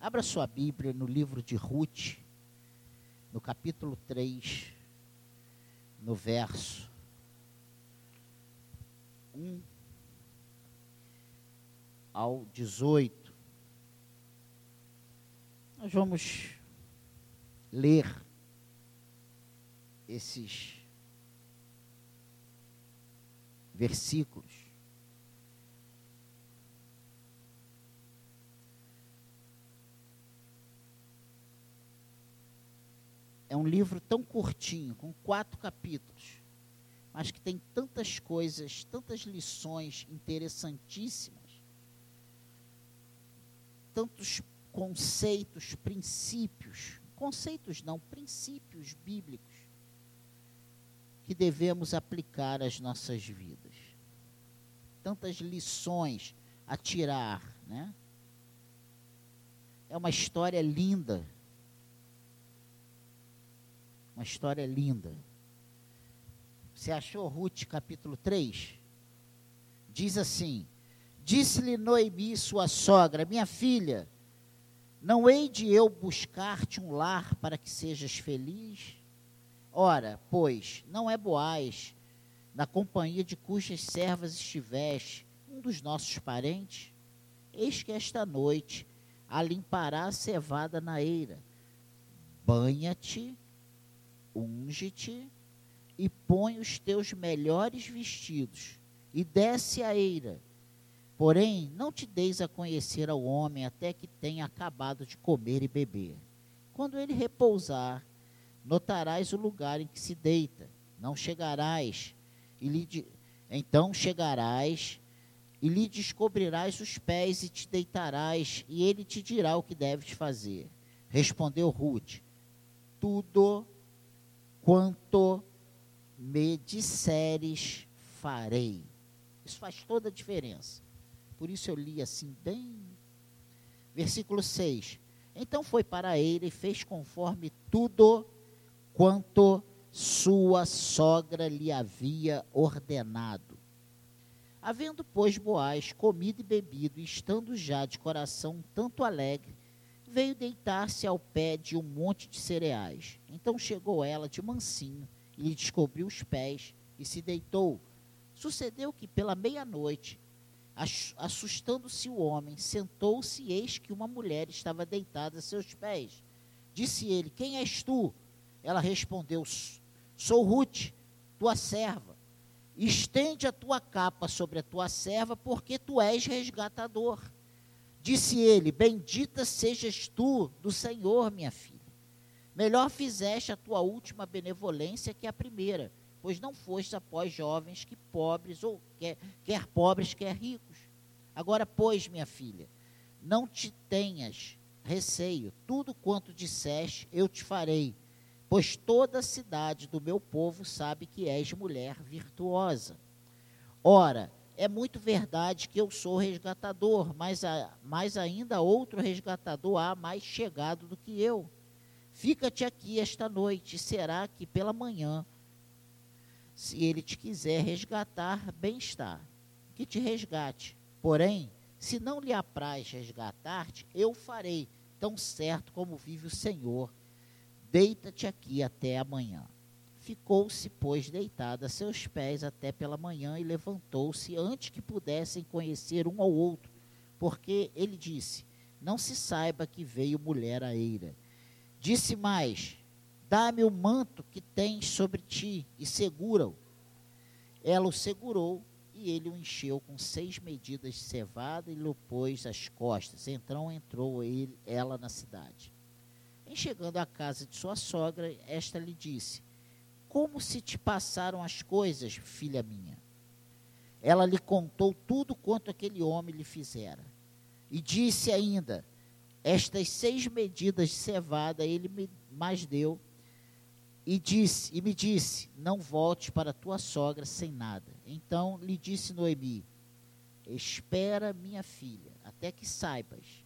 Abra sua Bíblia no livro de Ruth, no capítulo 3, no verso 1 ao 18. Nós vamos ler esses versículos. É um livro tão curtinho, com quatro capítulos, mas que tem tantas coisas, tantas lições interessantíssimas, tantos conceitos, princípios, conceitos não, princípios bíblicos que devemos aplicar às nossas vidas. Tantas lições a tirar, né? É uma história linda. Uma história linda. Você achou Ruth capítulo 3? Diz assim: Disse-lhe Noemi, sua sogra, minha filha, não hei de eu buscar-te um lar para que sejas feliz? Ora, pois, não é Boaz, na companhia de cujas servas estiveste, um dos nossos parentes? Eis que esta noite a limpará a cevada na eira. Banha-te, unge-te e põe os teus melhores vestidos e desce a eira. Porém, não te deis a conhecer ao homem até que tenha acabado de comer e beber. Quando ele repousar, notarás o lugar em que se deita. Não chegarás e lhe então chegarás e lhe descobrirás os pés e te deitarás, e ele te dirá o que deves fazer. Respondeu Ruth: Tudo quanto me disseres, farei. Isso faz toda a diferença. Por isso eu li assim, bem. Versículo 6. Então foi para ele e fez conforme tudo quanto sua sogra lhe havia ordenado. Havendo, pois, Boaz comido e bebido, e estando já de coração tanto alegre, veio deitar-se ao pé de um monte de cereais. Então chegou ela de mansinho, e lhe descobriu os pés, e se deitou. Sucedeu que, pela meia-noite, assustando-se o homem, sentou-se, e eis que uma mulher estava deitada a seus pés. Disse ele: Quem és tu? Ela respondeu: Sou Ruth, tua serva. Estende a tua capa sobre a tua serva, porque tu és resgatador. Disse ele: Bendita sejas tu do Senhor, minha filha. Melhor fizeste a tua última benevolência que a primeira, pois não foste após jovens que pobres, ou quer, quer pobres, quer ricos. Agora, pois, minha filha, não te tenhas receio, tudo quanto disseste eu te farei pois toda a cidade do meu povo sabe que és mulher virtuosa. Ora, é muito verdade que eu sou resgatador, mas, a, mas ainda outro resgatador há mais chegado do que eu. Fica-te aqui esta noite, será que pela manhã, se ele te quiser resgatar, bem está, que te resgate. Porém, se não lhe apraz resgatar-te, eu farei, tão certo como vive o Senhor, Deita-te aqui até amanhã. Ficou-se, pois, deitada a seus pés até pela manhã e levantou-se antes que pudessem conhecer um ao outro, porque ele disse: Não se saiba que veio mulher a eira. Disse mais: Dá-me o manto que tens sobre ti e segura-o. Ela o segurou e ele o encheu com seis medidas de cevada e lhe pôs às costas. Então entrou ele, ela na cidade. Em chegando à casa de sua sogra, esta lhe disse: Como se te passaram as coisas, filha minha? Ela lhe contou tudo quanto aquele homem lhe fizera. E disse ainda: Estas seis medidas de cevada ele me mais deu. E disse, e me disse: Não volte para tua sogra sem nada. Então lhe disse Noemi: Espera, minha filha, até que saibas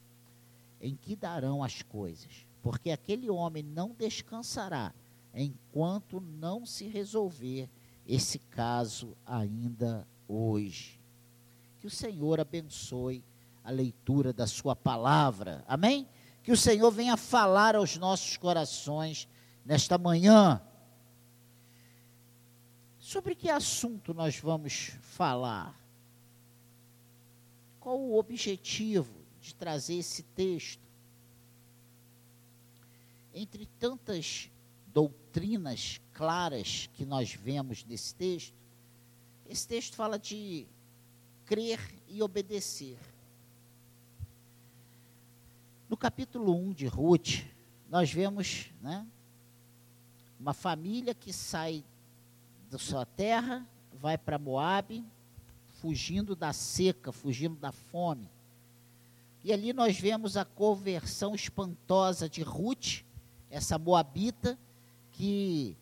em que darão as coisas porque aquele homem não descansará enquanto não se resolver esse caso ainda hoje. Que o Senhor abençoe a leitura da sua palavra. Amém? que o Senhor venha falar aos nossos corações nesta manhã. Sobre que assunto nós vamos falar? Qual o objetivo de trazer esse texto? Entre tantas doutrinas claras que nós vemos nesse texto, esse texto fala de crer e obedecer. No capítulo 1 de Ruth, nós vemos né, uma família que sai da sua terra, vai para Moabe, fugindo da seca, fugindo da fome. E ali nós vemos a conversão espantosa de Ruth, essa moabita, que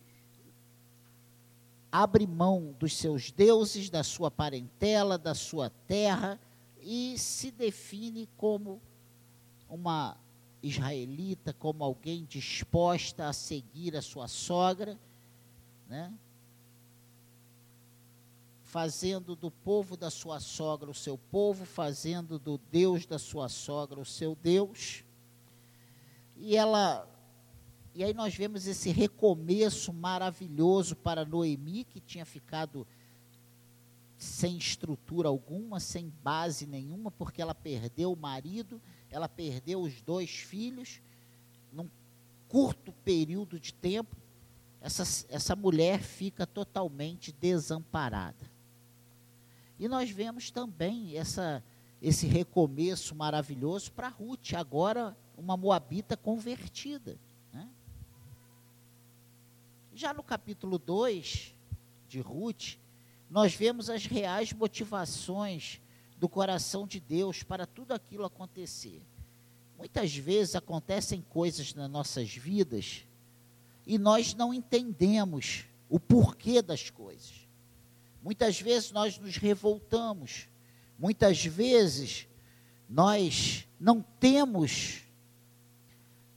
abre mão dos seus deuses, da sua parentela, da sua terra e se define como uma israelita, como alguém disposta a seguir a sua sogra, né? fazendo do povo da sua sogra o seu povo, fazendo do Deus da sua sogra o seu Deus. E ela e aí nós vemos esse recomeço maravilhoso para Noemi, que tinha ficado sem estrutura alguma, sem base nenhuma, porque ela perdeu o marido, ela perdeu os dois filhos, num curto período de tempo, essa, essa mulher fica totalmente desamparada. E nós vemos também essa, esse recomeço maravilhoso para Ruth, agora uma moabita convertida. Já no capítulo 2 de Ruth, nós vemos as reais motivações do coração de Deus para tudo aquilo acontecer. Muitas vezes acontecem coisas nas nossas vidas e nós não entendemos o porquê das coisas. Muitas vezes nós nos revoltamos, muitas vezes nós não temos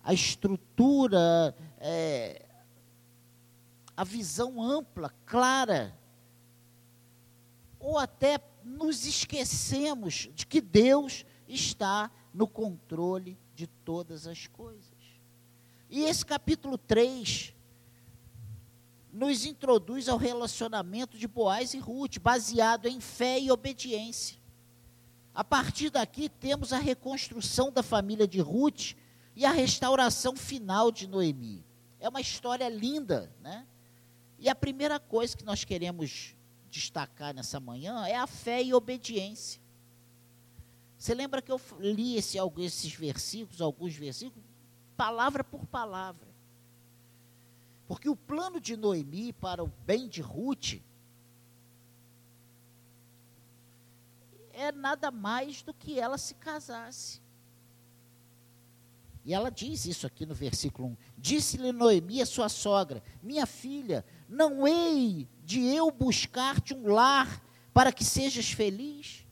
a estrutura, é, a visão ampla, clara, ou até nos esquecemos de que Deus está no controle de todas as coisas. E esse capítulo 3 nos introduz ao relacionamento de Boaz e Ruth, baseado em fé e obediência. A partir daqui temos a reconstrução da família de Ruth e a restauração final de Noemi. É uma história linda, né? E a primeira coisa que nós queremos destacar nessa manhã é a fé e obediência. Você lembra que eu li esse, esses versículos, alguns versículos, palavra por palavra. Porque o plano de Noemi para o bem de Ruth é nada mais do que ela se casasse. E ela diz isso aqui no versículo 1. Disse-lhe Noemi, a sua sogra: Minha filha, não hei de eu buscar-te um lar para que sejas feliz?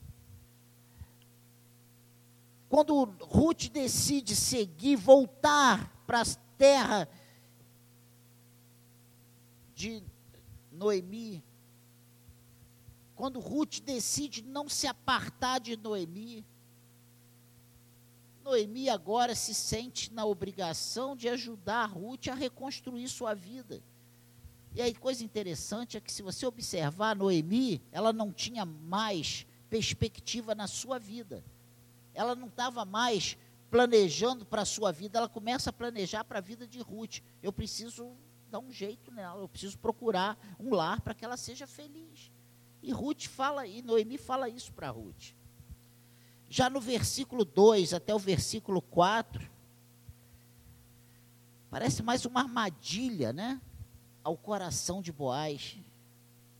Quando Ruth decide seguir, voltar para a terra de Noemi, quando Ruth decide não se apartar de Noemi, Noemi agora se sente na obrigação de ajudar Ruth a reconstruir sua vida. E aí, coisa interessante é que, se você observar, Noemi, ela não tinha mais perspectiva na sua vida. Ela não estava mais planejando para a sua vida, ela começa a planejar para a vida de Ruth. Eu preciso dar um jeito nela, eu preciso procurar um lar para que ela seja feliz. E Ruth fala, e Noemi fala isso para Ruth. Já no versículo 2 até o versículo 4, parece mais uma armadilha, né? Ao coração de Boaz.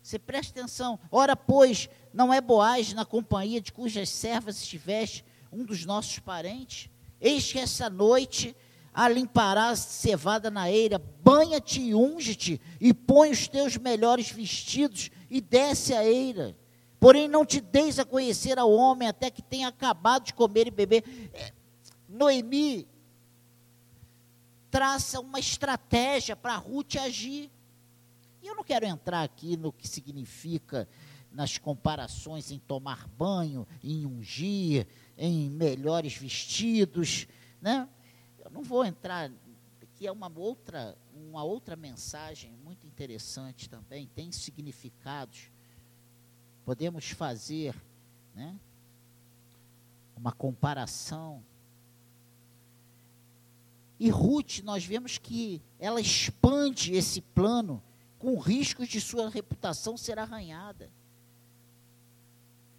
Você presta atenção. Ora, pois, não é Boaz na companhia de cujas servas estiveste um dos nossos parentes? Eis que essa noite a limparás cevada na eira, banha-te e unge-te, e põe os teus melhores vestidos, e desce a eira. Porém, não te deis a conhecer ao homem até que tenha acabado de comer e beber. É, Noemi traça uma estratégia para Ruth agir. E eu não quero entrar aqui no que significa nas comparações em tomar banho, em ungir, em melhores vestidos, né? não vou entrar, que é uma outra, uma outra mensagem muito interessante também, tem significados. Podemos fazer né, uma comparação. E Ruth, nós vemos que ela expande esse plano com riscos de sua reputação ser arranhada.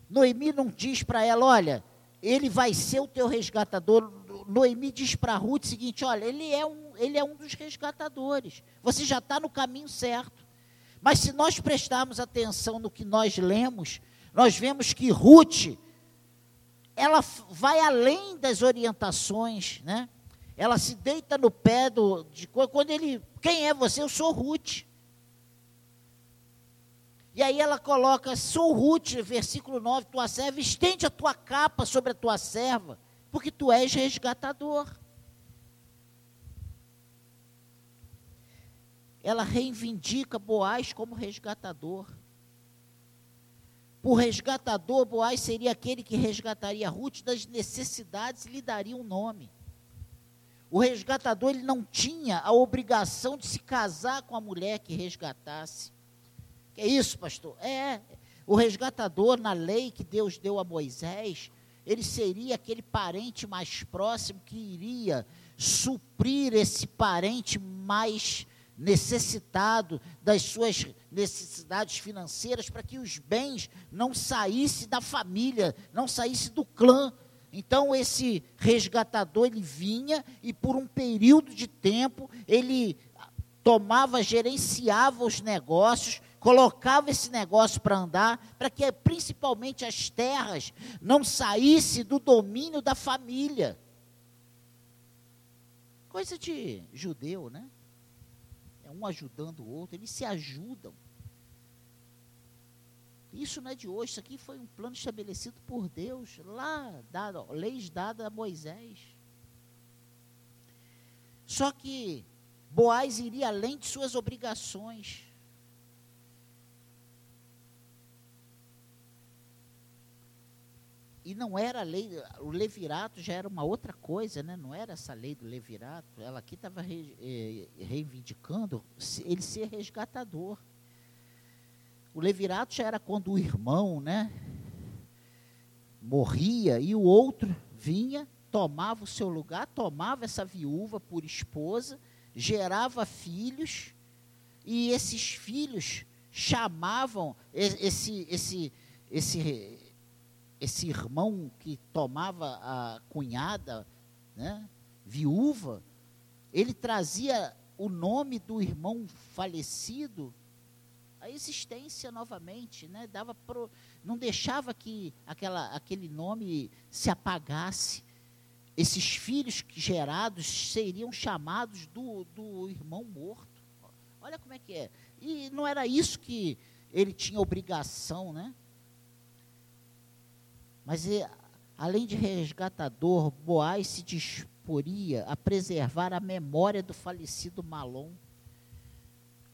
Noemi não diz para ela, olha, ele vai ser o teu resgatador. Noemi diz para Ruth o seguinte: olha, ele é um, ele é um dos resgatadores. Você já está no caminho certo. Mas se nós prestarmos atenção no que nós lemos, nós vemos que Ruth, ela vai além das orientações, né? Ela se deita no pé do, de quando ele, quem é você? Eu sou Ruth. E aí ela coloca, sou Ruth, versículo 9, tua serva, estende a tua capa sobre a tua serva, porque tu és resgatador. Ela reivindica Boaz como resgatador. O resgatador, Boaz seria aquele que resgataria Ruth das necessidades e lhe daria um nome. O resgatador ele não tinha a obrigação de se casar com a mulher que resgatasse. Que é isso, pastor? É, o resgatador na lei que Deus deu a Moisés, ele seria aquele parente mais próximo que iria suprir esse parente mais necessitado das suas necessidades financeiras para que os bens não saíssem da família, não saíssem do clã. Então esse resgatador ele vinha e por um período de tempo ele tomava, gerenciava os negócios, colocava esse negócio para andar, para que principalmente as terras não saíssem do domínio da família. Coisa de judeu, né? É um ajudando o outro, eles se ajudam. Isso não é de hoje, isso aqui foi um plano estabelecido por Deus, lá, dado, leis dadas a Moisés. Só que Boaz iria além de suas obrigações. E não era a lei, o levirato já era uma outra coisa, né? não era essa lei do levirato. Ela aqui estava re, eh, reivindicando ele ser resgatador. O levirato já era quando o irmão né, morria e o outro vinha, tomava o seu lugar, tomava essa viúva por esposa, gerava filhos, e esses filhos chamavam esse, esse, esse esse irmão que tomava a cunhada, né, viúva, ele trazia o nome do irmão falecido à existência novamente, né? Dava pro, não deixava que aquela, aquele nome se apagasse. Esses filhos gerados seriam chamados do, do irmão morto. Olha como é que é. E não era isso que ele tinha obrigação, né? Mas além de resgatador, Boaz se disporia a preservar a memória do falecido Malom,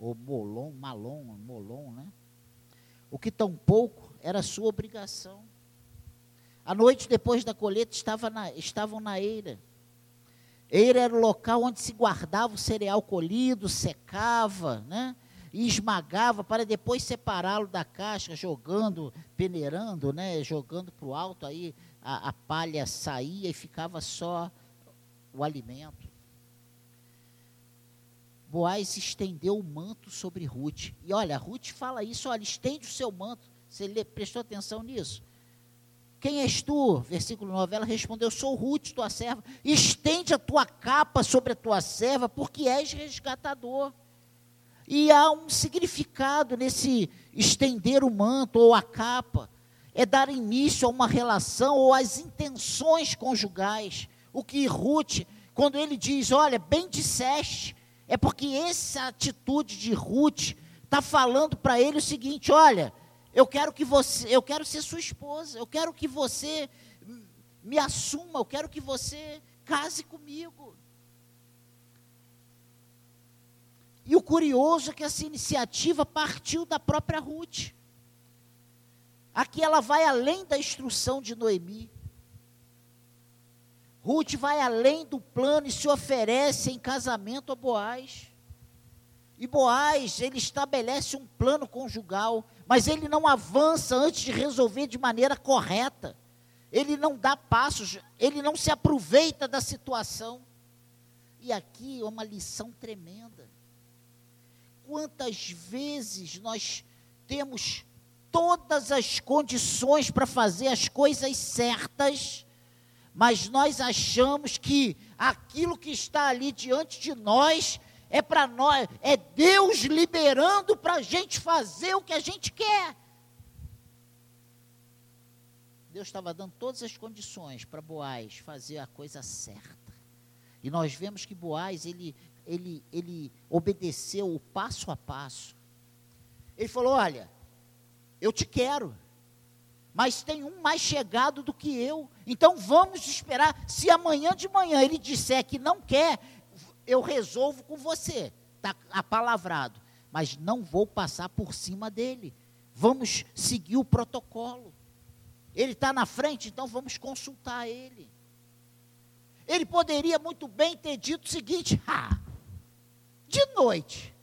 ou Molon, Malon, Molon, né? O que tampouco era sua obrigação. A noite depois da colheita estava na, estavam na eira. Eira era o local onde se guardava o cereal colhido, secava, né? e esmagava para depois separá-lo da casca, jogando, peneirando, né, jogando para o alto, aí a, a palha saía e ficava só o alimento. Boaz estendeu o manto sobre Ruth. E olha, Ruth fala isso, olha, estende o seu manto. Você prestou atenção nisso? Quem és tu? Versículo 9. Ela respondeu: Sou Ruth, tua serva. Estende a tua capa sobre a tua serva, porque és resgatador. E há um significado nesse estender o manto ou a capa. É dar início a uma relação ou às intenções conjugais. O que Ruth, quando ele diz, olha, bem disseste, é porque essa atitude de Ruth está falando para ele o seguinte: olha, eu quero que você, eu quero ser sua esposa, eu quero que você me assuma, eu quero que você case comigo. E o curioso é que essa iniciativa partiu da própria Ruth. Aqui ela vai além da instrução de Noemi. Ruth vai além do plano e se oferece em casamento a Boaz. E Boaz, ele estabelece um plano conjugal, mas ele não avança antes de resolver de maneira correta. Ele não dá passos, ele não se aproveita da situação. E aqui é uma lição tremenda. Quantas vezes nós temos todas as condições para fazer as coisas certas, mas nós achamos que aquilo que está ali diante de nós é para nós, é Deus liberando para a gente fazer o que a gente quer. Deus estava dando todas as condições para Boaz fazer a coisa certa. E nós vemos que Boaz, ele, ele, ele obedeceu o passo a passo. Ele falou: Olha, eu te quero, mas tem um mais chegado do que eu. Então vamos esperar. Se amanhã de manhã ele disser que não quer, eu resolvo com você. Está apalavrado. Mas não vou passar por cima dele. Vamos seguir o protocolo. Ele está na frente, então vamos consultar ele. Ele poderia muito bem ter dito o seguinte: ah, de noite,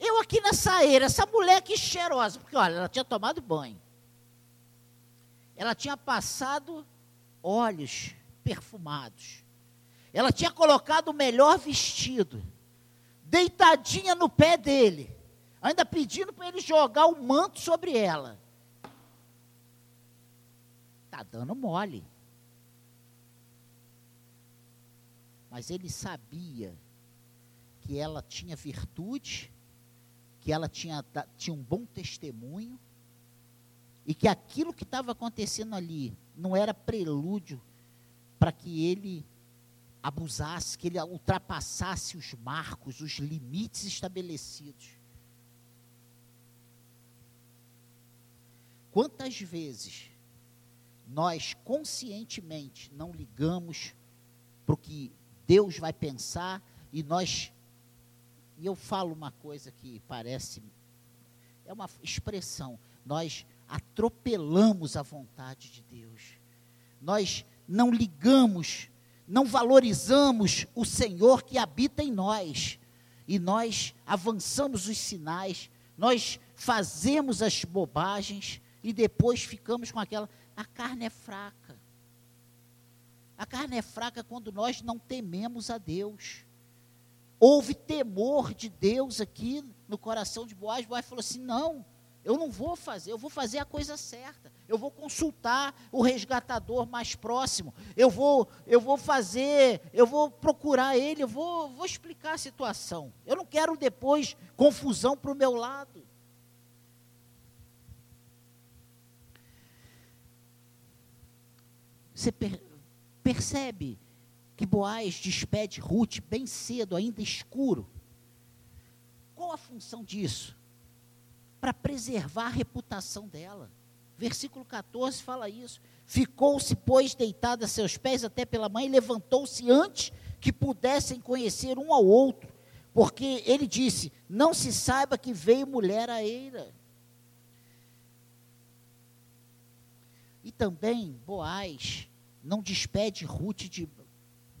eu aqui na saíra, essa mulher que cheirosa, porque olha, ela tinha tomado banho, ela tinha passado óleos perfumados, ela tinha colocado o melhor vestido, deitadinha no pé dele, ainda pedindo para ele jogar o manto sobre ela. Está dando mole. Mas ele sabia que ela tinha virtude, que ela tinha, tinha um bom testemunho, e que aquilo que estava acontecendo ali não era prelúdio para que ele abusasse, que ele ultrapassasse os marcos, os limites estabelecidos. Quantas vezes nós conscientemente não ligamos para o que Deus vai pensar e nós. E eu falo uma coisa que parece. É uma expressão. Nós atropelamos a vontade de Deus. Nós não ligamos, não valorizamos o Senhor que habita em nós. E nós avançamos os sinais, nós fazemos as bobagens e depois ficamos com aquela a carne é fraca. A carne é fraca quando nós não tememos a Deus. Houve temor de Deus aqui no coração de Boaz. Boaz falou assim: não, eu não vou fazer, eu vou fazer a coisa certa. Eu vou consultar o resgatador mais próximo. Eu vou, eu vou fazer, eu vou procurar ele, eu vou, vou explicar a situação. Eu não quero depois confusão para o meu lado. Você per percebe que Boaz despede Ruth bem cedo, ainda escuro. Qual a função disso? Para preservar a reputação dela. Versículo 14 fala isso. Ficou-se, pois, deitada a seus pés até pela mãe, e levantou-se antes que pudessem conhecer um ao outro, porque ele disse: Não se saiba que veio mulher a eira. E também Boaz não despede Ruth de,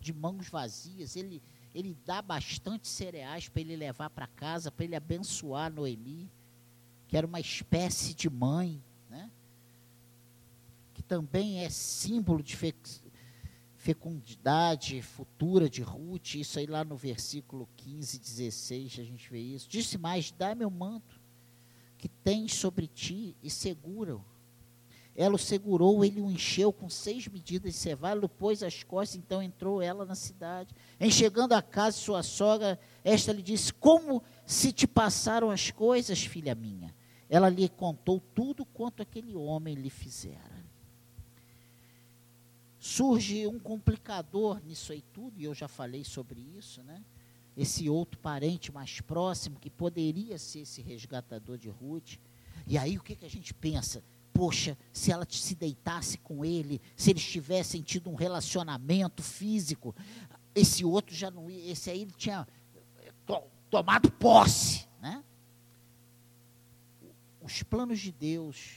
de mãos vazias, ele, ele dá bastante cereais para ele levar para casa, para ele abençoar Noemi, que era uma espécie de mãe, né? que também é símbolo de fe, fecundidade futura de Ruth, isso aí lá no versículo 15, 16, a gente vê isso. Disse mais: dá meu manto que tens sobre ti e segura-o ela o segurou, ele o encheu com seis medidas de cevada, pôs as costas, então entrou ela na cidade. Em chegando à casa de sua sogra, esta lhe disse: Como se te passaram as coisas, filha minha? Ela lhe contou tudo quanto aquele homem lhe fizera. Surge um complicador nisso aí tudo, e eu já falei sobre isso, né? Esse outro parente mais próximo, que poderia ser esse resgatador de Ruth. E aí o que, que a gente pensa? poxa, se ela se deitasse com ele, se eles tivessem tido um relacionamento físico, esse outro já não ia, esse aí ele tinha tomado posse, né? Os planos de Deus,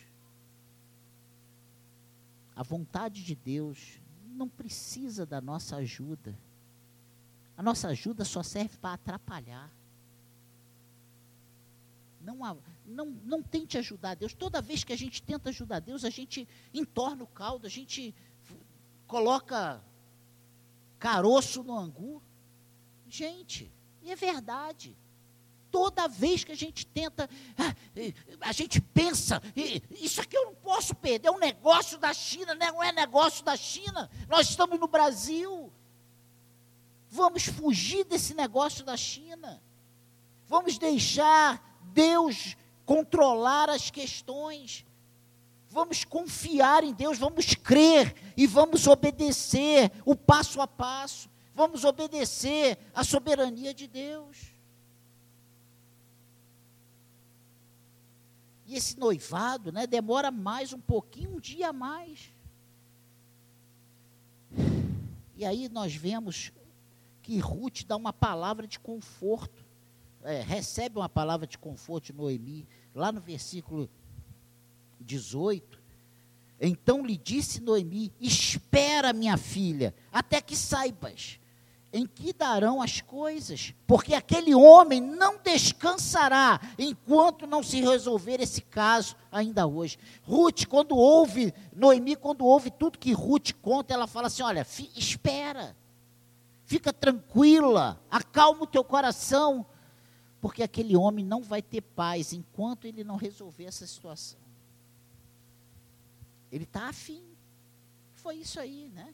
a vontade de Deus não precisa da nossa ajuda. A nossa ajuda só serve para atrapalhar. Não, não, não tente ajudar Deus. Toda vez que a gente tenta ajudar Deus, a gente entorna o caldo, a gente coloca caroço no angu. Gente, e é verdade. Toda vez que a gente tenta, ah, a gente pensa, isso aqui eu não posso perder, é um negócio da China, né? não é negócio da China, nós estamos no Brasil. Vamos fugir desse negócio da China. Vamos deixar Deus controlar as questões. Vamos confiar em Deus, vamos crer e vamos obedecer o passo a passo. Vamos obedecer a soberania de Deus. E esse noivado, né, demora mais um pouquinho, um dia a mais. E aí nós vemos que Ruth dá uma palavra de conforto, é, recebe uma palavra de conforto de Noemi, lá no versículo 18. Então lhe disse Noemi: Espera, minha filha, até que saibas em que darão as coisas, porque aquele homem não descansará enquanto não se resolver esse caso ainda hoje. Ruth, quando ouve, Noemi, quando ouve tudo que Ruth conta, ela fala assim: olha, espera, fica tranquila, acalma o teu coração, porque aquele homem não vai ter paz enquanto ele não resolver essa situação. Ele está afim. Foi isso aí, né?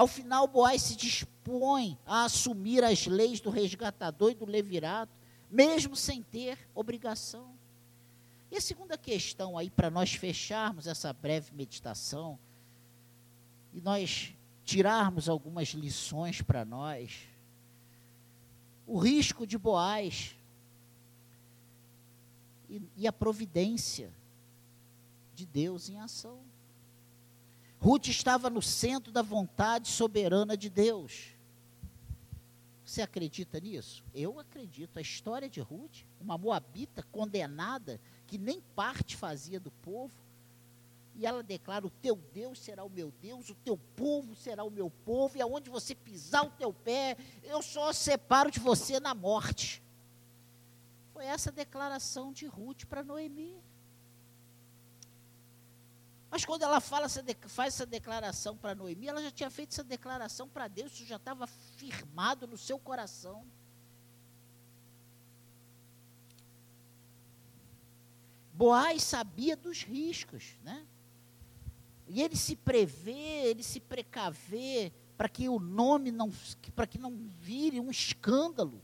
Ao final, Boaz se dispõe a assumir as leis do resgatador e do levirato, mesmo sem ter obrigação. E a segunda questão aí, para nós fecharmos essa breve meditação, e nós tirarmos algumas lições para nós, o risco de Boaz e, e a providência de Deus em ação. Ruth estava no centro da vontade soberana de Deus. Você acredita nisso? Eu acredito. A história de Ruth, uma moabita condenada, que nem parte fazia do povo, e ela declara: O teu Deus será o meu Deus, o teu povo será o meu povo, e aonde você pisar o teu pé, eu só separo de você na morte. Foi essa declaração de Ruth para Noemi. Mas quando ela fala, faz essa declaração para Noemi, ela já tinha feito essa declaração para Deus, isso já estava firmado no seu coração. Boaz sabia dos riscos, né? E ele se prevê, ele se precavê para que o nome não, para que não vire um escândalo.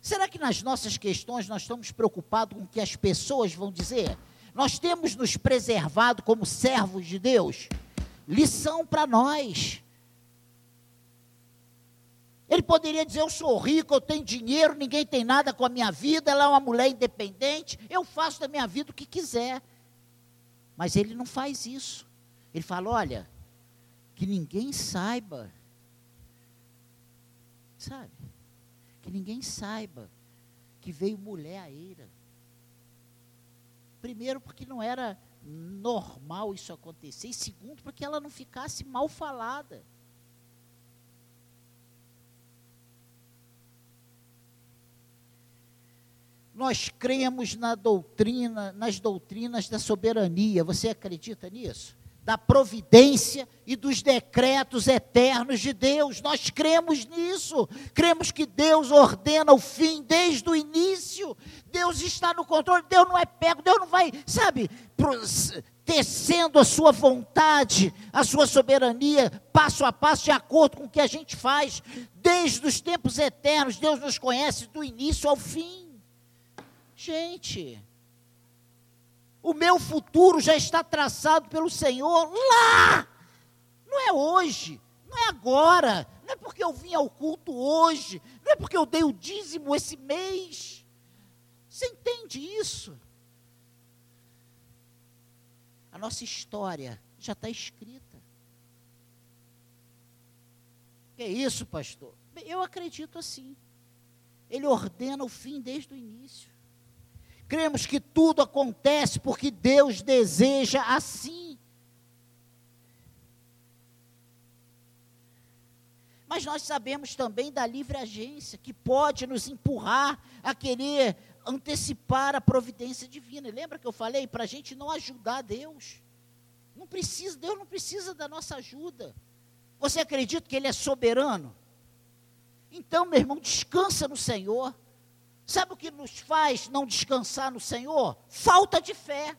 Será que nas nossas questões nós estamos preocupados com o que as pessoas vão dizer? Nós temos nos preservado como servos de Deus. Lição para nós. Ele poderia dizer: Eu sou rico, eu tenho dinheiro, ninguém tem nada com a minha vida, ela é uma mulher independente, eu faço da minha vida o que quiser. Mas ele não faz isso. Ele fala: Olha, que ninguém saiba, sabe? Que ninguém saiba que veio mulher a eira. Primeiro, porque não era normal isso acontecer. E segundo, porque ela não ficasse mal falada. Nós cremos na doutrina, nas doutrinas da soberania. Você acredita nisso? Da providência e dos decretos eternos de Deus. Nós cremos nisso. Cremos que Deus ordena o fim desde o início. Deus está no controle. Deus não é pego. Deus não vai, sabe, tecendo a sua vontade, a sua soberania, passo a passo, de acordo com o que a gente faz. Desde os tempos eternos, Deus nos conhece do início ao fim. Gente, o meu futuro já está traçado pelo Senhor lá. Não é hoje, não é agora, não é porque eu vim ao culto hoje, não é porque eu dei o dízimo esse mês. Você entende isso? A nossa história já está escrita. Que é isso, pastor? Eu acredito assim. Ele ordena o fim desde o início. Cremos que tudo acontece porque Deus deseja assim. Mas nós sabemos também da livre agência, que pode nos empurrar a querer antecipar a providência divina. Lembra que eu falei? Para a gente não ajudar Deus. Não precisa, Deus não precisa da nossa ajuda. Você acredita que Ele é soberano? Então, meu irmão, descansa no Senhor. Sabe o que nos faz não descansar no Senhor? Falta de fé.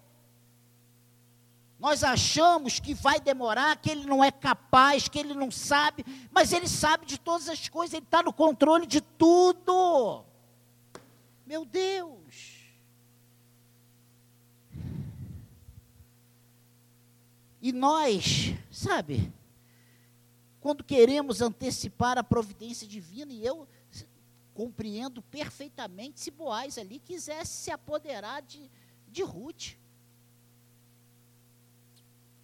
Nós achamos que vai demorar, que ele não é capaz, que ele não sabe, mas ele sabe de todas as coisas, ele está no controle de tudo. Meu Deus. E nós, sabe, quando queremos antecipar a providência divina, e eu compreendo perfeitamente se Boaz ali quisesse se apoderar de, de Ruth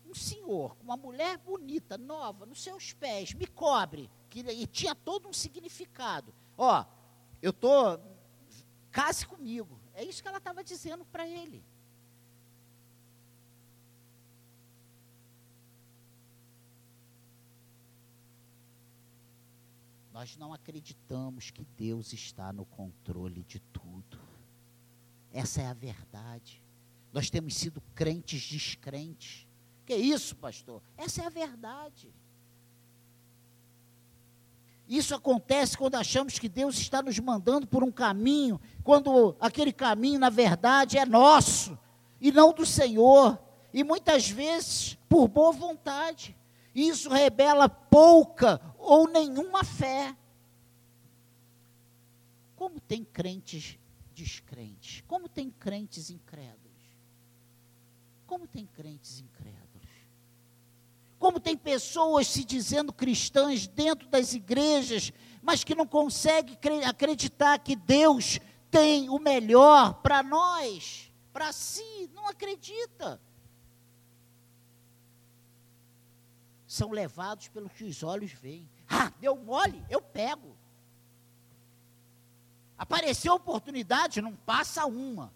um senhor uma mulher bonita, nova, nos seus pés, me cobre, que, e tinha todo um significado. Ó, eu tô, case comigo. É isso que ela estava dizendo para ele. Nós não acreditamos que Deus está no controle de tudo. Essa é a verdade. Nós temos sido crentes descrentes. Que isso, pastor? Essa é a verdade. Isso acontece quando achamos que Deus está nos mandando por um caminho, quando aquele caminho, na verdade, é nosso e não do Senhor, e muitas vezes por boa vontade. Isso revela pouca ou nenhuma fé. Como tem crentes descrentes? Como tem crentes incrédulos? Como tem crentes incrédulos? Como tem pessoas se dizendo cristãs dentro das igrejas, mas que não conseguem acreditar que Deus tem o melhor para nós, para si, não acredita. São levados pelo que os olhos veem. Ah, deu mole, eu pego. Apareceu oportunidade, não passa uma.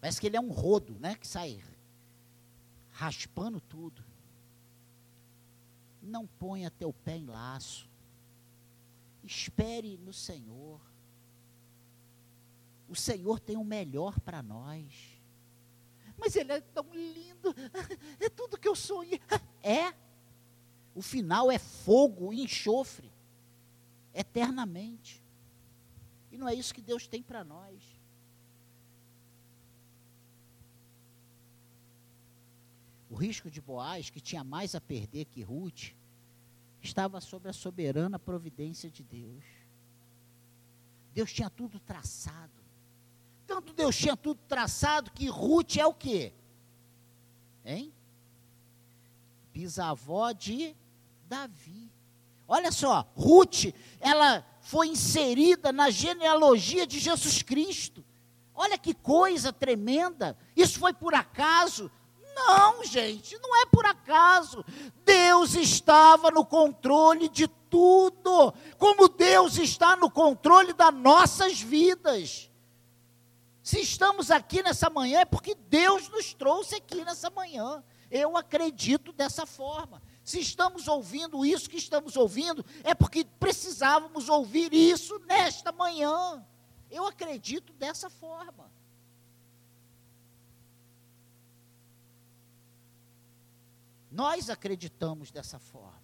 Parece que ele é um rodo, né? Que sai raspando tudo não ponha teu pé em laço. Espere no Senhor. O Senhor tem o melhor para nós. Mas Ele é tão lindo, é tudo que eu sonhei. É. O final é fogo e enxofre, eternamente. E não é isso que Deus tem para nós. O risco de Boaz, que tinha mais a perder que Ruth, estava sob a soberana providência de Deus. Deus tinha tudo traçado. Tanto Deus tinha tudo traçado que Ruth é o quê? Hein? Bisavó de Davi. Olha só, Ruth, ela foi inserida na genealogia de Jesus Cristo. Olha que coisa tremenda. Isso foi por acaso? Não, gente, não é por acaso. Deus estava no controle de tudo, como Deus está no controle das nossas vidas. Se estamos aqui nessa manhã é porque Deus nos trouxe aqui nessa manhã. Eu acredito dessa forma. Se estamos ouvindo isso que estamos ouvindo, é porque precisávamos ouvir isso nesta manhã. Eu acredito dessa forma. Nós acreditamos dessa forma.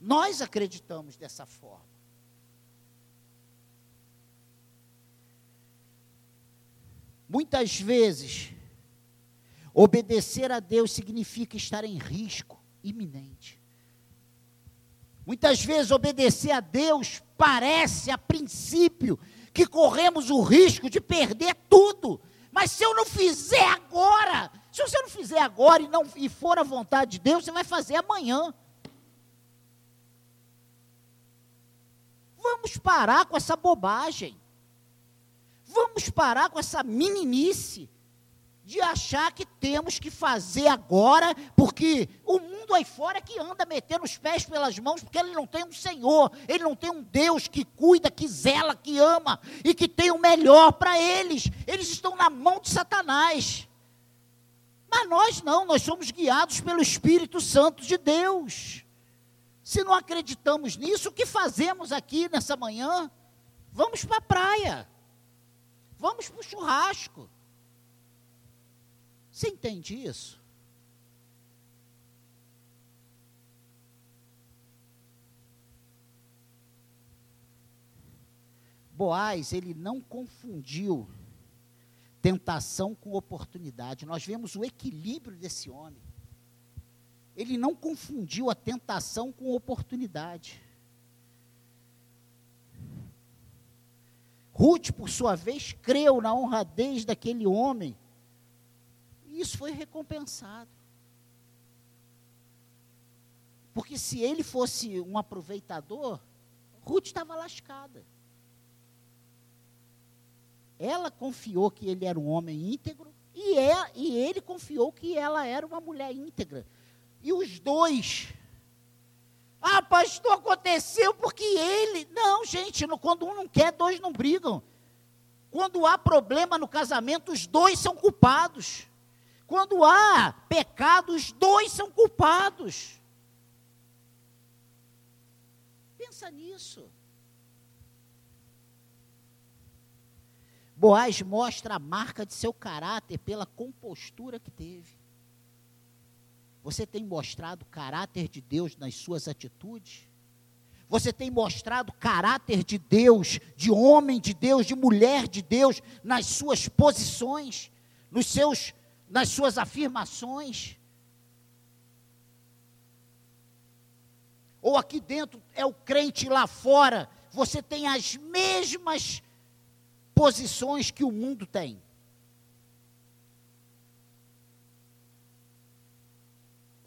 Nós acreditamos dessa forma. Muitas vezes, obedecer a Deus significa estar em risco iminente. Muitas vezes, obedecer a Deus parece, a princípio, que corremos o risco de perder tudo. Mas se eu não fizer agora, se você não fizer agora e não e for a vontade de Deus, você vai fazer amanhã. Vamos parar com essa bobagem. Vamos parar com essa meninice de achar que temos que fazer agora, porque o mundo aí fora é que anda metendo os pés pelas mãos, porque ele não tem um Senhor, ele não tem um Deus que cuida, que zela, que ama e que tem o melhor para eles. Eles estão na mão de Satanás. Mas nós não, nós somos guiados pelo Espírito Santo de Deus. Se não acreditamos nisso, o que fazemos aqui nessa manhã? Vamos para a praia. Vamos para o churrasco. Você entende isso? Boaz, ele não confundiu tentação com oportunidade. Nós vemos o equilíbrio desse homem. Ele não confundiu a tentação com oportunidade. Ruth, por sua vez, creu na honradez daquele homem. E isso foi recompensado. Porque se ele fosse um aproveitador, Ruth estava lascada. Ela confiou que ele era um homem íntegro e, é, e ele confiou que ela era uma mulher íntegra. E os dois. Ah, pastor, aconteceu porque ele. Não, gente, quando um não quer, dois não brigam. Quando há problema no casamento, os dois são culpados. Quando há pecado, os dois são culpados. Pensa nisso. Boaz mostra a marca de seu caráter pela compostura que teve. Você tem mostrado o caráter de Deus nas suas atitudes? Você tem mostrado o caráter de Deus, de homem de Deus, de mulher de Deus, nas suas posições, nos seus, nas suas afirmações? Ou aqui dentro é o crente lá fora, você tem as mesmas posições que o mundo tem.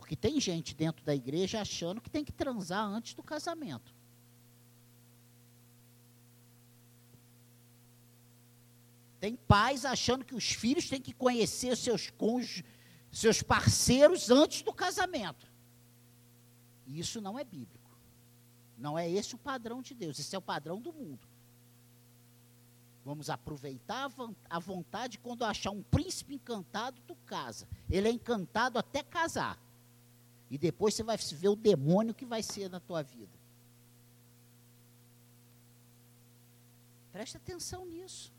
Porque tem gente dentro da igreja achando que tem que transar antes do casamento. Tem pais achando que os filhos têm que conhecer seus cônjuges, seus parceiros antes do casamento. E isso não é bíblico. Não é esse o padrão de Deus, esse é o padrão do mundo. Vamos aproveitar a vontade quando achar um príncipe encantado, tu casa. Ele é encantado até casar. E depois você vai ver o demônio que vai ser na tua vida. Preste atenção nisso.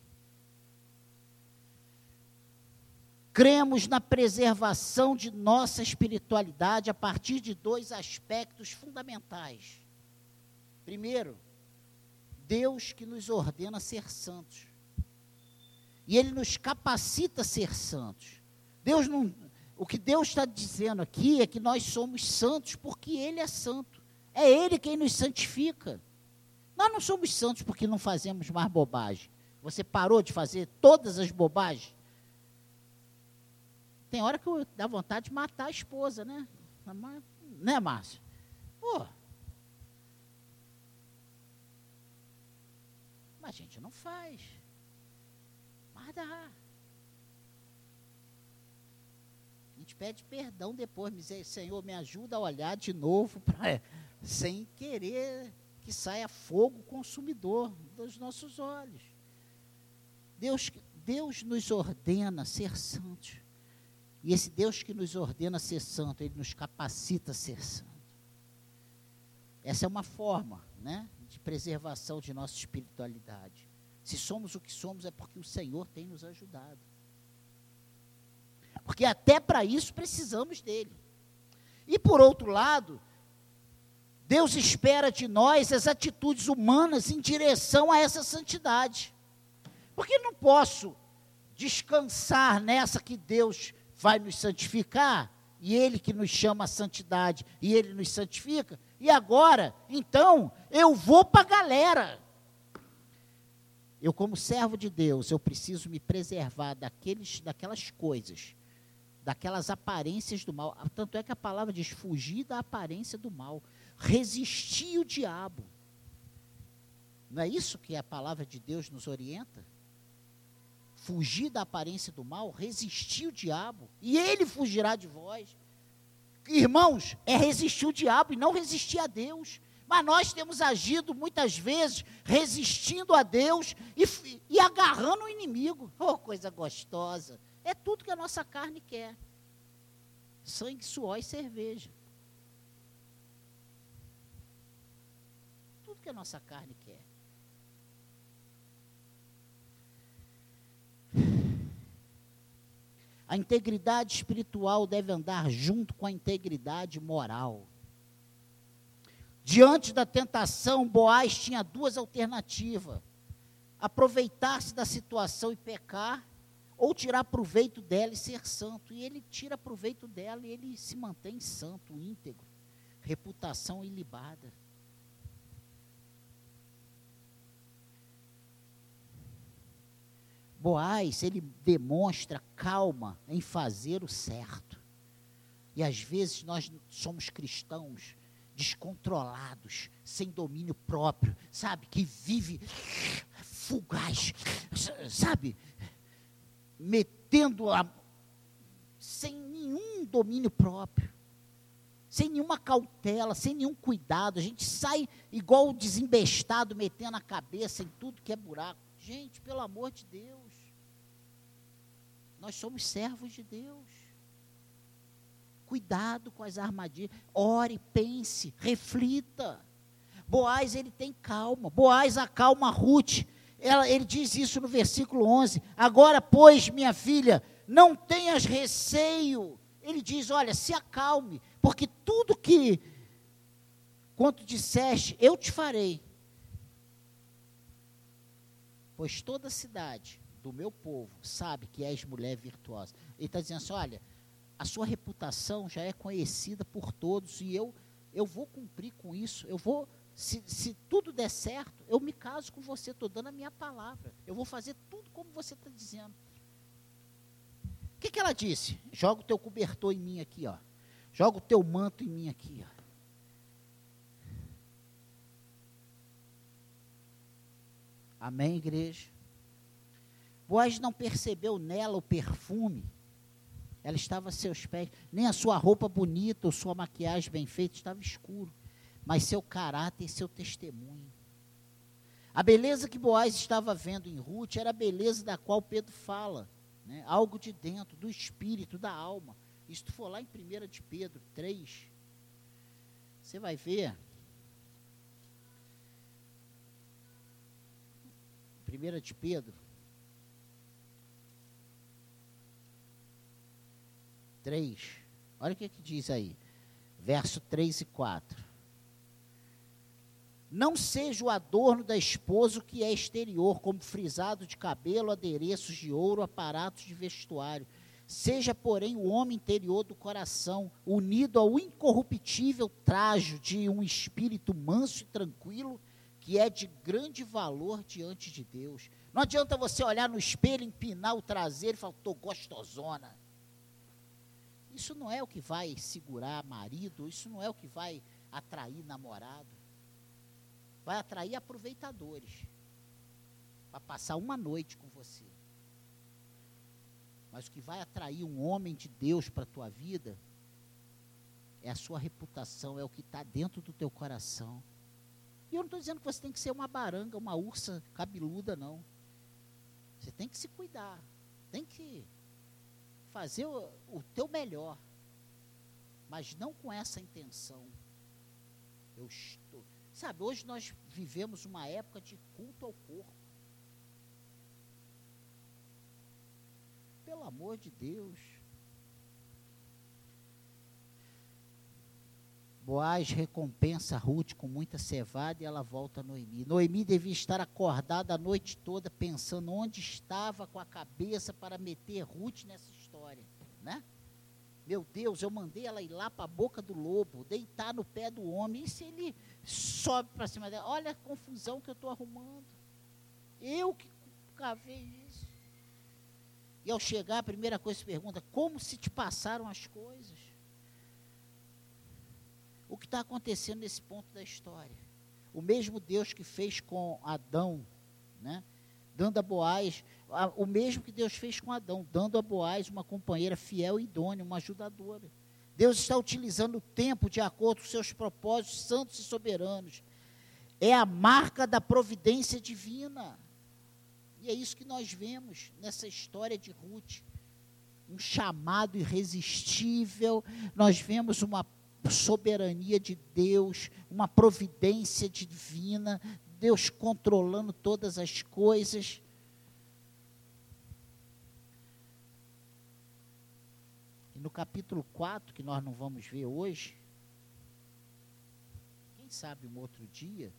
Cremos na preservação de nossa espiritualidade a partir de dois aspectos fundamentais. Primeiro, Deus que nos ordena ser santos. E Ele nos capacita a ser santos. Deus não, o que Deus está dizendo aqui é que nós somos santos porque Ele é santo. É Ele quem nos santifica. Nós não somos santos porque não fazemos mais bobagem. Você parou de fazer todas as bobagens? Tem hora que dá vontade de matar a esposa, né? Né, Márcio? Pô, a gente não faz. Mas dá. A gente pede perdão depois, Senhor, me ajuda a olhar de novo, pra, sem querer que saia fogo consumidor dos nossos olhos. Deus, Deus nos ordena ser santos. E esse Deus que nos ordena ser santo, ele nos capacita a ser santo. Essa é uma forma, né? de preservação de nossa espiritualidade. Se somos o que somos, é porque o Senhor tem nos ajudado. Porque até para isso precisamos dele. E por outro lado, Deus espera de nós as atitudes humanas em direção a essa santidade. Porque não posso descansar nessa que Deus vai nos santificar, e Ele que nos chama a santidade, e Ele nos santifica, e agora, então, eu vou para a galera. Eu, como servo de Deus, eu preciso me preservar daqueles, daquelas coisas, daquelas aparências do mal. Tanto é que a palavra diz: fugir da aparência do mal, resistir o diabo. Não é isso que a palavra de Deus nos orienta? Fugir da aparência do mal, resistir o diabo, e ele fugirá de vós irmãos, é resistir o diabo e não resistir a Deus. Mas nós temos agido muitas vezes resistindo a Deus e, e agarrando o inimigo. Oh, coisa gostosa. É tudo que a nossa carne quer: sangue, suor e cerveja. que a nossa carne quer. A integridade espiritual deve andar junto com a integridade moral. Diante da tentação, Boaz tinha duas alternativas: aproveitar-se da situação e pecar, ou tirar proveito dela e ser santo. E ele tira proveito dela e ele se mantém santo, íntegro, reputação ilibada. Boaz, ele demonstra calma em fazer o certo. E às vezes nós somos cristãos descontrolados, sem domínio próprio, sabe? Que vive fugaz, sabe? Metendo a. sem nenhum domínio próprio, sem nenhuma cautela, sem nenhum cuidado. A gente sai igual desembestado, metendo a cabeça em tudo que é buraco. Gente, pelo amor de Deus. Nós somos servos de Deus. Cuidado com as armadilhas. Ore, pense, reflita. Boaz, ele tem calma. Boaz acalma Ruth. Ela, ele diz isso no versículo 11. Agora, pois, minha filha, não tenhas receio. Ele diz: Olha, se acalme, porque tudo que, quanto disseste, eu te farei pois toda a cidade do meu povo sabe que és mulher virtuosa. Ele está dizendo assim: olha, a sua reputação já é conhecida por todos e eu, eu vou cumprir com isso. Eu vou, se, se tudo der certo, eu me caso com você, estou dando a minha palavra. Eu vou fazer tudo como você está dizendo. O que, que ela disse? Joga o teu cobertor em mim aqui, ó. Joga o teu manto em mim aqui, ó. Amém, igreja? Boaz não percebeu nela o perfume. Ela estava a seus pés. Nem a sua roupa bonita ou sua maquiagem bem feita estava escuro. Mas seu caráter e seu testemunho. A beleza que Boaz estava vendo em Ruth era a beleza da qual Pedro fala. Né? Algo de dentro, do espírito, da alma. Tu for lá em 1 de Pedro 3, você vai ver 1 de Pedro 3. Olha o que, que diz aí. Verso 3 e 4. Não seja o adorno da esposa que é exterior, como frisado de cabelo, adereços de ouro, aparatos de vestuário. Seja, porém, o homem interior do coração, unido ao incorruptível trajo de um espírito manso e tranquilo, que é de grande valor diante de Deus. Não adianta você olhar no espelho, empinar o traseiro e falar, estou gostosona. Isso não é o que vai segurar marido, isso não é o que vai atrair namorado. Vai atrair aproveitadores para passar uma noite com você. Mas o que vai atrair um homem de Deus para a tua vida é a sua reputação, é o que está dentro do teu coração. E eu não estou dizendo que você tem que ser uma baranga, uma ursa cabeluda, não. Você tem que se cuidar. Tem que fazer o, o teu melhor. Mas não com essa intenção. Eu estou. Sabe, hoje nós vivemos uma época de culto ao corpo. Pelo amor de Deus. Boaz recompensa Ruth com muita cevada e ela volta a Noemi. Noemi devia estar acordada a noite toda pensando onde estava com a cabeça para meter Ruth nessa história, né? Meu Deus, eu mandei ela ir lá para a boca do lobo, deitar no pé do homem. E se ele sobe para cima dela? Olha a confusão que eu estou arrumando. Eu que cavei isso. E ao chegar, a primeira coisa que pergunta: como se te passaram as coisas? o que está acontecendo nesse ponto da história. O mesmo Deus que fez com Adão, né? Dando a Boaz, a, o mesmo que Deus fez com Adão, dando a Boaz uma companheira fiel e idônea, uma ajudadora. Deus está utilizando o tempo de acordo com seus propósitos santos e soberanos. É a marca da providência divina. E é isso que nós vemos nessa história de Ruth. Um chamado irresistível, nós vemos uma soberania de Deus, uma providência divina, Deus controlando todas as coisas. E no capítulo 4, que nós não vamos ver hoje, quem sabe um outro dia,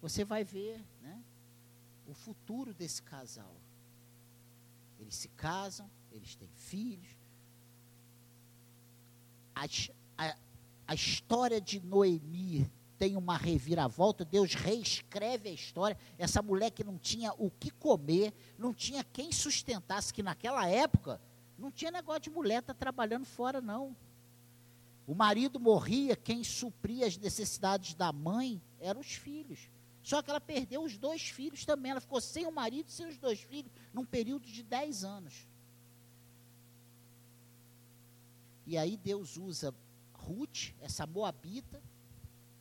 você vai ver né, o futuro desse casal. Eles se casam, eles têm filhos. A, a, a história de Noemi tem uma reviravolta, Deus reescreve a história. Essa mulher que não tinha o que comer, não tinha quem sustentasse, que naquela época não tinha negócio de mulher estar tá trabalhando fora, não. O marido morria, quem supria as necessidades da mãe eram os filhos. Só que ela perdeu os dois filhos também. Ela ficou sem o marido e sem os dois filhos num período de dez anos. E aí Deus usa Ruth, essa moabita,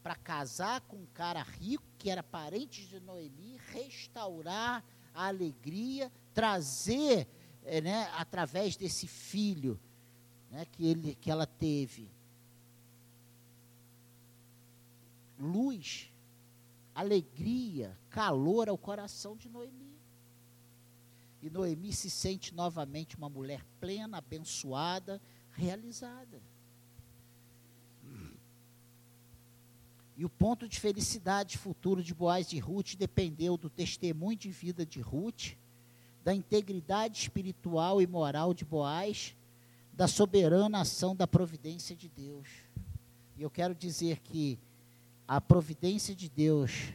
para casar com um cara rico, que era parente de Noemi, restaurar a alegria, trazer, é, né, através desse filho né, que, ele, que ela teve, luz, alegria, calor ao coração de Noemi. E Noemi se sente novamente uma mulher plena, abençoada, realizada. E o ponto de felicidade futuro de Boaz e Ruth dependeu do testemunho de vida de Ruth, da integridade espiritual e moral de Boaz, da soberana ação da providência de Deus. E eu quero dizer que a providência de Deus,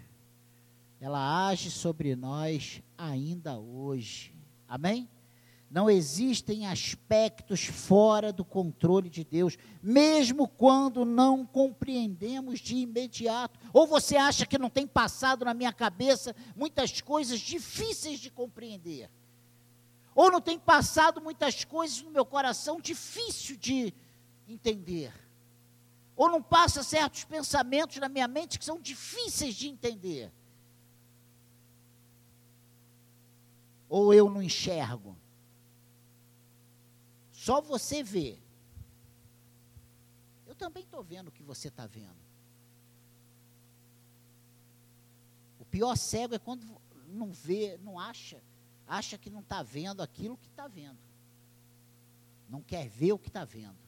ela age sobre nós ainda hoje. Amém? Não existem aspectos fora do controle de Deus, mesmo quando não compreendemos de imediato. Ou você acha que não tem passado na minha cabeça muitas coisas difíceis de compreender? Ou não tem passado muitas coisas no meu coração difícil de entender? Ou não passa certos pensamentos na minha mente que são difíceis de entender? Ou eu não enxergo? Só você vê. Eu também estou vendo o que você está vendo. O pior cego é quando não vê, não acha, acha que não está vendo aquilo que está vendo. Não quer ver o que está vendo.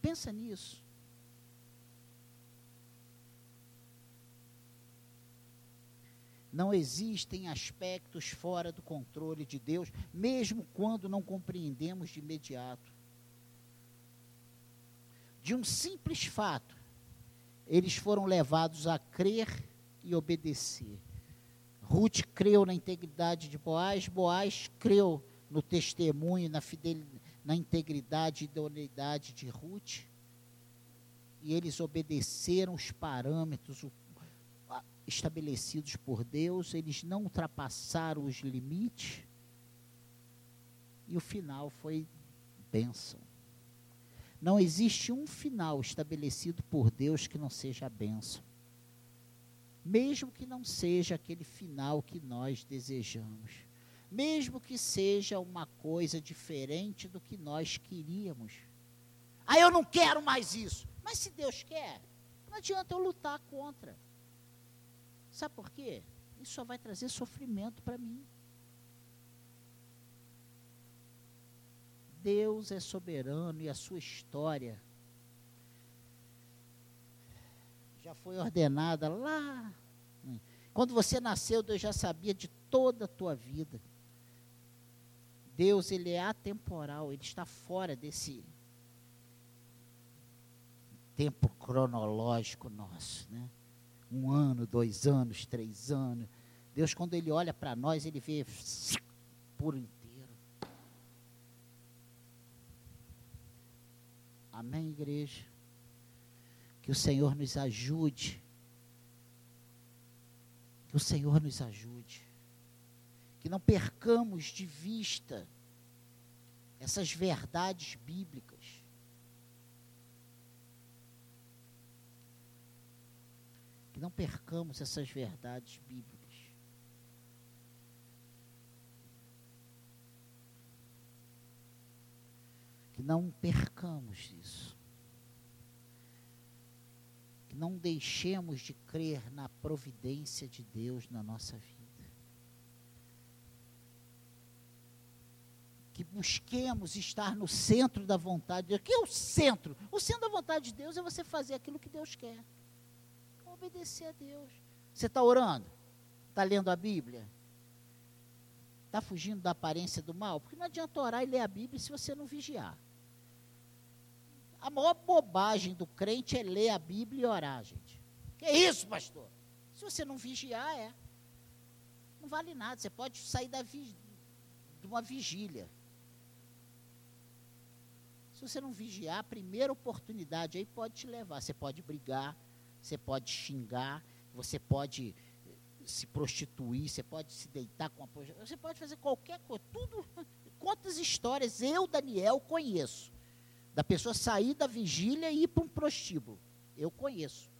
Pensa nisso. Não existem aspectos fora do controle de Deus, mesmo quando não compreendemos de imediato. De um simples fato, eles foram levados a crer e obedecer. Ruth creu na integridade de Boaz, Boaz creu no testemunho, na, na integridade e idoneidade de Ruth. E eles obedeceram os parâmetros, o estabelecidos por Deus, eles não ultrapassaram os limites, e o final foi bênção. Não existe um final estabelecido por Deus que não seja bênção. Mesmo que não seja aquele final que nós desejamos. Mesmo que seja uma coisa diferente do que nós queríamos. Ah, eu não quero mais isso. Mas se Deus quer, não adianta eu lutar contra. Sabe por quê? Isso só vai trazer sofrimento para mim. Deus é soberano e a sua história já foi ordenada lá. Quando você nasceu, Deus já sabia de toda a tua vida. Deus, ele é atemporal, ele está fora desse tempo cronológico nosso, né? Um ano, dois anos, três anos. Deus, quando Ele olha para nós, Ele vê por inteiro. Amém, igreja? Que o Senhor nos ajude. Que o Senhor nos ajude. Que não percamos de vista essas verdades bíblicas que não percamos essas verdades bíblicas. Que não percamos isso. Que não deixemos de crer na providência de Deus na nossa vida. que busquemos estar no centro da vontade de Deus. O que é o centro? O centro da vontade de Deus é você fazer aquilo que Deus quer. Obedecer a Deus. Você está orando? Está lendo a Bíblia? Está fugindo da aparência do mal? Porque não adianta orar e ler a Bíblia se você não vigiar. A maior bobagem do crente é ler a Bíblia e orar, gente. Que isso, pastor? Se você não vigiar, é. Não vale nada. Você pode sair da vi de uma vigília se você não vigiar, a primeira oportunidade aí pode te levar. Você pode brigar, você pode xingar, você pode eh, se prostituir, você pode se deitar com a você pode fazer qualquer coisa, tudo. Quantas histórias eu, Daniel, conheço da pessoa sair da vigília e ir para um prostíbulo? Eu conheço.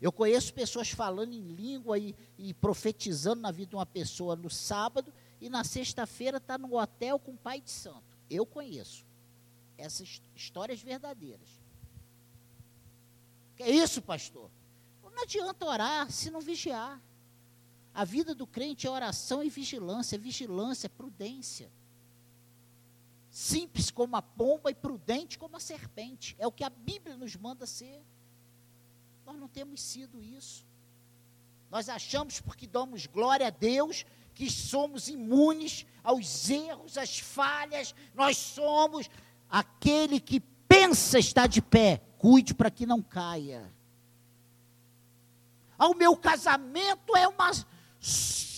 Eu conheço pessoas falando em língua e, e profetizando na vida de uma pessoa no sábado e na sexta-feira está no hotel com o pai de santo. Eu conheço essas histórias verdadeiras. É isso, pastor? Não adianta orar se não vigiar. A vida do crente é oração e vigilância, vigilância, prudência. Simples como a pomba e prudente como a serpente. É o que a Bíblia nos manda ser. Nós não temos sido isso. Nós achamos, porque damos glória a Deus, que somos imunes aos erros, às falhas, nós somos, Aquele que pensa estar de pé, cuide para que não caia. Ah, o meu casamento é uma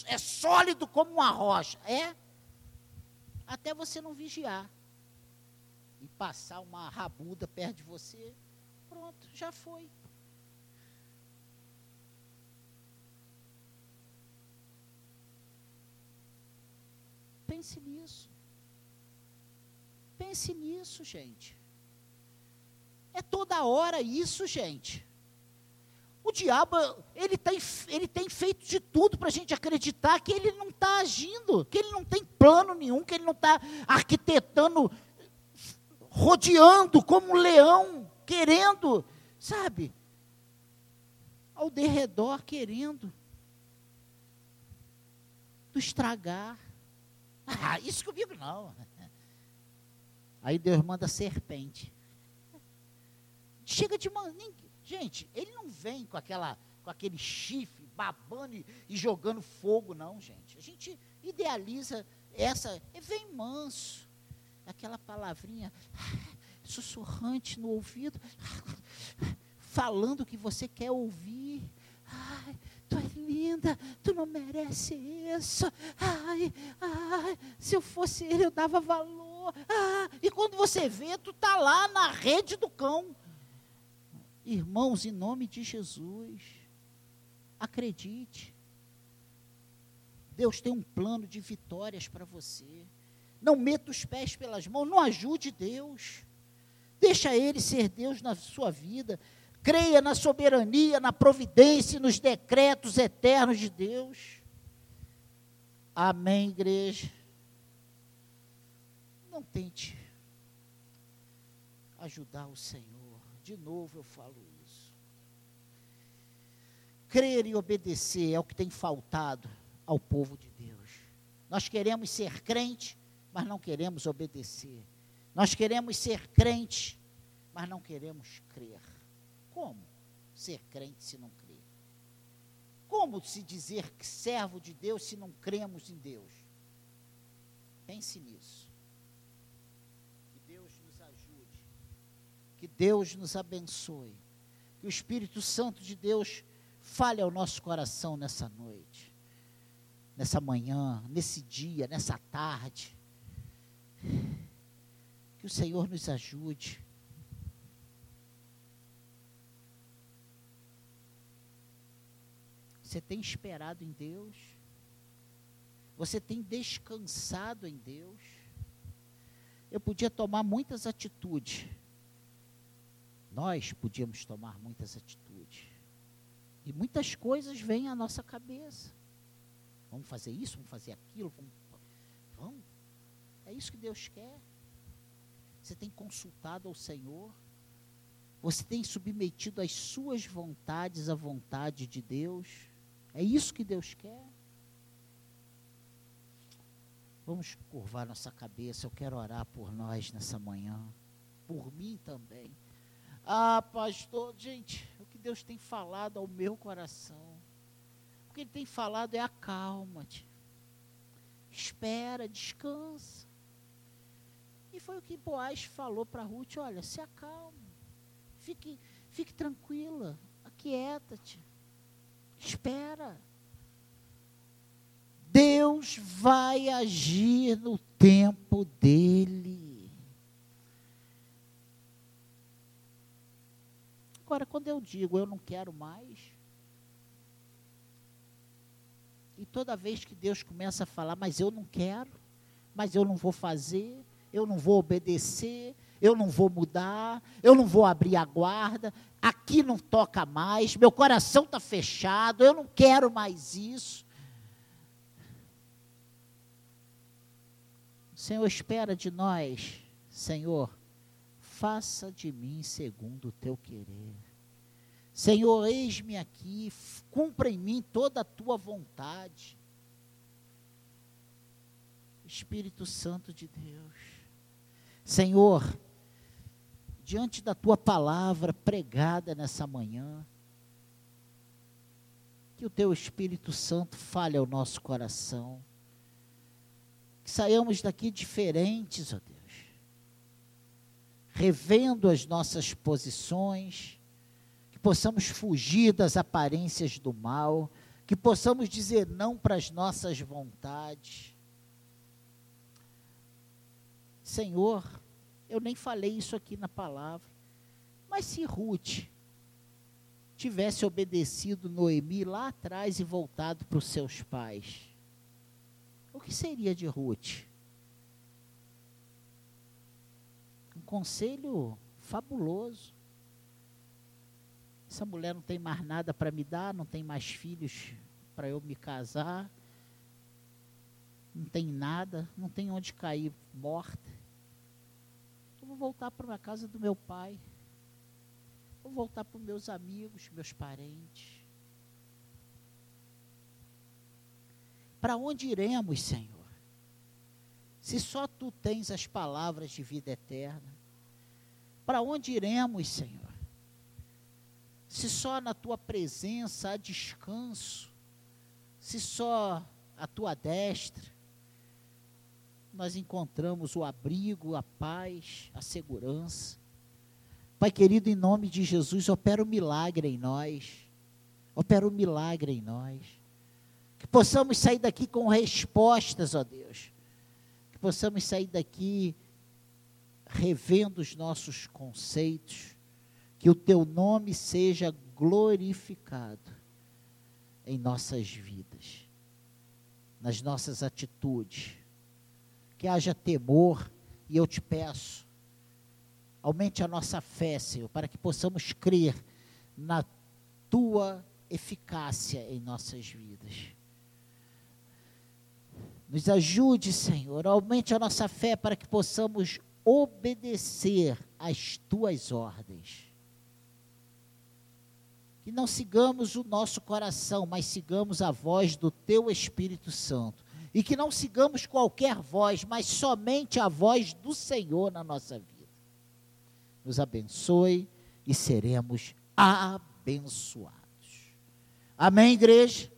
é sólido como uma rocha. É? Até você não vigiar. E passar uma rabuda perto de você. Pronto, já foi. Pense nisso. Pense nisso, gente. É toda hora isso, gente. O diabo, ele tem, ele tem feito de tudo para a gente acreditar que ele não está agindo, que ele não tem plano nenhum, que ele não está arquitetando, rodeando como um leão, querendo, sabe? Ao derredor, querendo do estragar. Ah, isso comigo não. Aí Deus manda serpente. Chega de ninguém, gente, ele não vem com aquela com aquele chifre babando e, e jogando fogo, não, gente. A gente idealiza essa, e vem manso. Aquela palavrinha sussurrante no ouvido, falando o que você quer ouvir. Ai, tu é linda, tu não merece isso. Ai, ai, se eu fosse ele, eu dava valor. Ah, e quando você vê, tu está lá na rede do cão. Irmãos, em nome de Jesus, acredite. Deus tem um plano de vitórias para você. Não meta os pés pelas mãos, não ajude Deus. Deixa Ele ser Deus na sua vida. Creia na soberania, na providência e nos decretos eternos de Deus. Amém, igreja. Não tente ajudar o Senhor. De novo eu falo isso. Crer e obedecer é o que tem faltado ao povo de Deus. Nós queremos ser crente, mas não queremos obedecer. Nós queremos ser crente, mas não queremos crer. Como ser crente se não crer? Como se dizer que servo de Deus se não cremos em Deus? Pense nisso. Que Deus nos abençoe. Que o Espírito Santo de Deus fale ao nosso coração nessa noite, nessa manhã, nesse dia, nessa tarde. Que o Senhor nos ajude. Você tem esperado em Deus? Você tem descansado em Deus? Eu podia tomar muitas atitudes nós podíamos tomar muitas atitudes. E muitas coisas vêm à nossa cabeça. Vamos fazer isso, vamos fazer aquilo, vamos. vamos. É isso que Deus quer. Você tem consultado ao Senhor? Você tem submetido as suas vontades à vontade de Deus? É isso que Deus quer? Vamos curvar nossa cabeça. Eu quero orar por nós nessa manhã. Por mim também. Ah, pastor, gente, o que Deus tem falado ao meu coração. O que Ele tem falado é acalma-te. Espera, descansa. E foi o que Boaz falou para Ruth: olha, se acalma. Fique, fique tranquila. Aquieta-te. Espera. Deus vai agir no tempo dele. Agora, quando eu digo eu não quero mais, e toda vez que Deus começa a falar, mas eu não quero, mas eu não vou fazer, eu não vou obedecer, eu não vou mudar, eu não vou abrir a guarda, aqui não toca mais, meu coração está fechado, eu não quero mais isso. Senhor espera de nós, Senhor, faça de mim segundo o teu querer. Senhor, eis-me aqui, cumpra em mim toda a tua vontade. Espírito Santo de Deus. Senhor, diante da tua palavra pregada nessa manhã, que o teu Espírito Santo fale ao nosso coração que saiamos daqui diferentes, ó Deus, revendo as nossas posições, que possamos fugir das aparências do mal, que possamos dizer não para as nossas vontades. Senhor, eu nem falei isso aqui na palavra, mas se Ruth tivesse obedecido Noemi lá atrás e voltado para os seus pais, o que seria de Ruth? Conselho fabuloso. Essa mulher não tem mais nada para me dar, não tem mais filhos para eu me casar, não tem nada, não tem onde cair morta. Eu vou voltar para a casa do meu pai. Vou voltar para os meus amigos, meus parentes. Para onde iremos, Senhor? Se só tu tens as palavras de vida eterna. Para onde iremos, Senhor? Se só na tua presença há descanso, se só a tua destra nós encontramos o abrigo, a paz, a segurança. Pai querido, em nome de Jesus, opera o um milagre em nós. Opera o um milagre em nós. Que possamos sair daqui com respostas, ó Deus. Que possamos sair daqui revendo os nossos conceitos. Que o teu nome seja glorificado em nossas vidas, nas nossas atitudes. Que haja temor, e eu te peço, aumente a nossa fé, Senhor, para que possamos crer na tua eficácia em nossas vidas. Nos ajude, Senhor, aumente a nossa fé para que possamos obedecer às tuas ordens. Que não sigamos o nosso coração, mas sigamos a voz do teu Espírito Santo. E que não sigamos qualquer voz, mas somente a voz do Senhor na nossa vida. Nos abençoe e seremos abençoados. Amém, igreja?